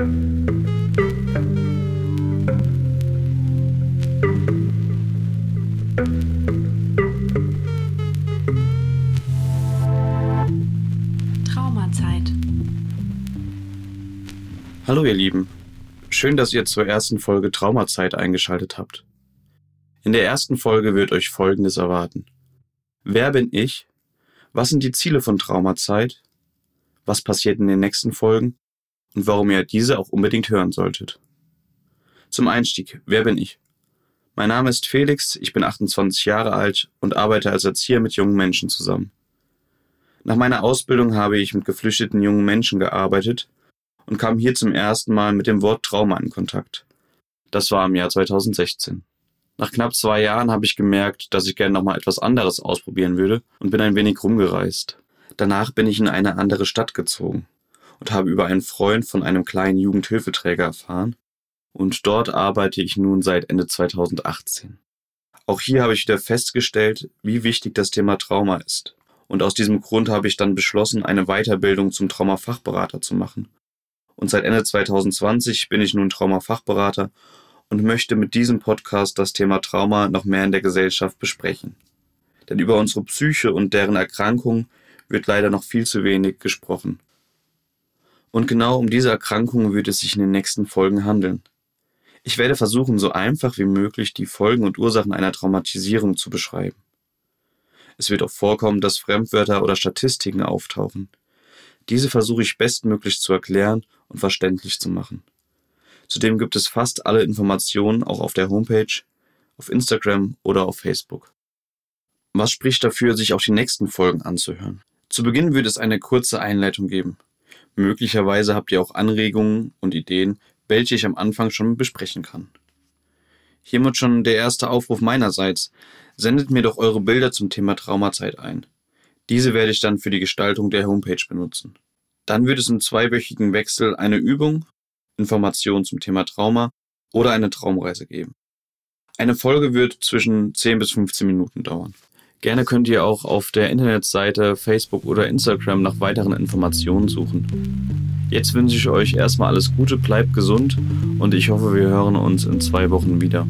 Traumazeit. Hallo ihr Lieben, schön, dass ihr zur ersten Folge Traumazeit eingeschaltet habt. In der ersten Folge wird euch Folgendes erwarten. Wer bin ich? Was sind die Ziele von Traumazeit? Was passiert in den nächsten Folgen? Und warum ihr diese auch unbedingt hören solltet. Zum Einstieg, wer bin ich? Mein Name ist Felix, ich bin 28 Jahre alt und arbeite als Erzieher mit jungen Menschen zusammen. Nach meiner Ausbildung habe ich mit geflüchteten jungen Menschen gearbeitet und kam hier zum ersten Mal mit dem Wort Trauma in Kontakt. Das war im Jahr 2016. Nach knapp zwei Jahren habe ich gemerkt, dass ich gerne nochmal etwas anderes ausprobieren würde und bin ein wenig rumgereist. Danach bin ich in eine andere Stadt gezogen und habe über einen Freund von einem kleinen Jugendhilfeträger erfahren und dort arbeite ich nun seit Ende 2018. Auch hier habe ich wieder festgestellt, wie wichtig das Thema Trauma ist. Und aus diesem Grund habe ich dann beschlossen, eine Weiterbildung zum Traumafachberater zu machen. Und seit Ende 2020 bin ich nun Traumafachberater und möchte mit diesem Podcast das Thema Trauma noch mehr in der Gesellschaft besprechen. Denn über unsere Psyche und deren Erkrankung wird leider noch viel zu wenig gesprochen. Und genau um diese Erkrankungen wird es sich in den nächsten Folgen handeln. Ich werde versuchen, so einfach wie möglich die Folgen und Ursachen einer Traumatisierung zu beschreiben. Es wird auch vorkommen, dass Fremdwörter oder Statistiken auftauchen. Diese versuche ich bestmöglich zu erklären und verständlich zu machen. Zudem gibt es fast alle Informationen auch auf der Homepage, auf Instagram oder auf Facebook. Was spricht dafür, sich auch die nächsten Folgen anzuhören? Zu Beginn wird es eine kurze Einleitung geben. Möglicherweise habt ihr auch Anregungen und Ideen, welche ich am Anfang schon besprechen kann. Hiermit schon der erste Aufruf meinerseits. Sendet mir doch eure Bilder zum Thema Traumazeit ein. Diese werde ich dann für die Gestaltung der Homepage benutzen. Dann wird es im zweiwöchigen Wechsel eine Übung Informationen zum Thema Trauma oder eine Traumreise geben. Eine Folge wird zwischen 10 bis 15 Minuten dauern. Gerne könnt ihr auch auf der Internetseite Facebook oder Instagram nach weiteren Informationen suchen. Jetzt wünsche ich euch erstmal alles Gute, bleibt gesund und ich hoffe, wir hören uns in zwei Wochen wieder.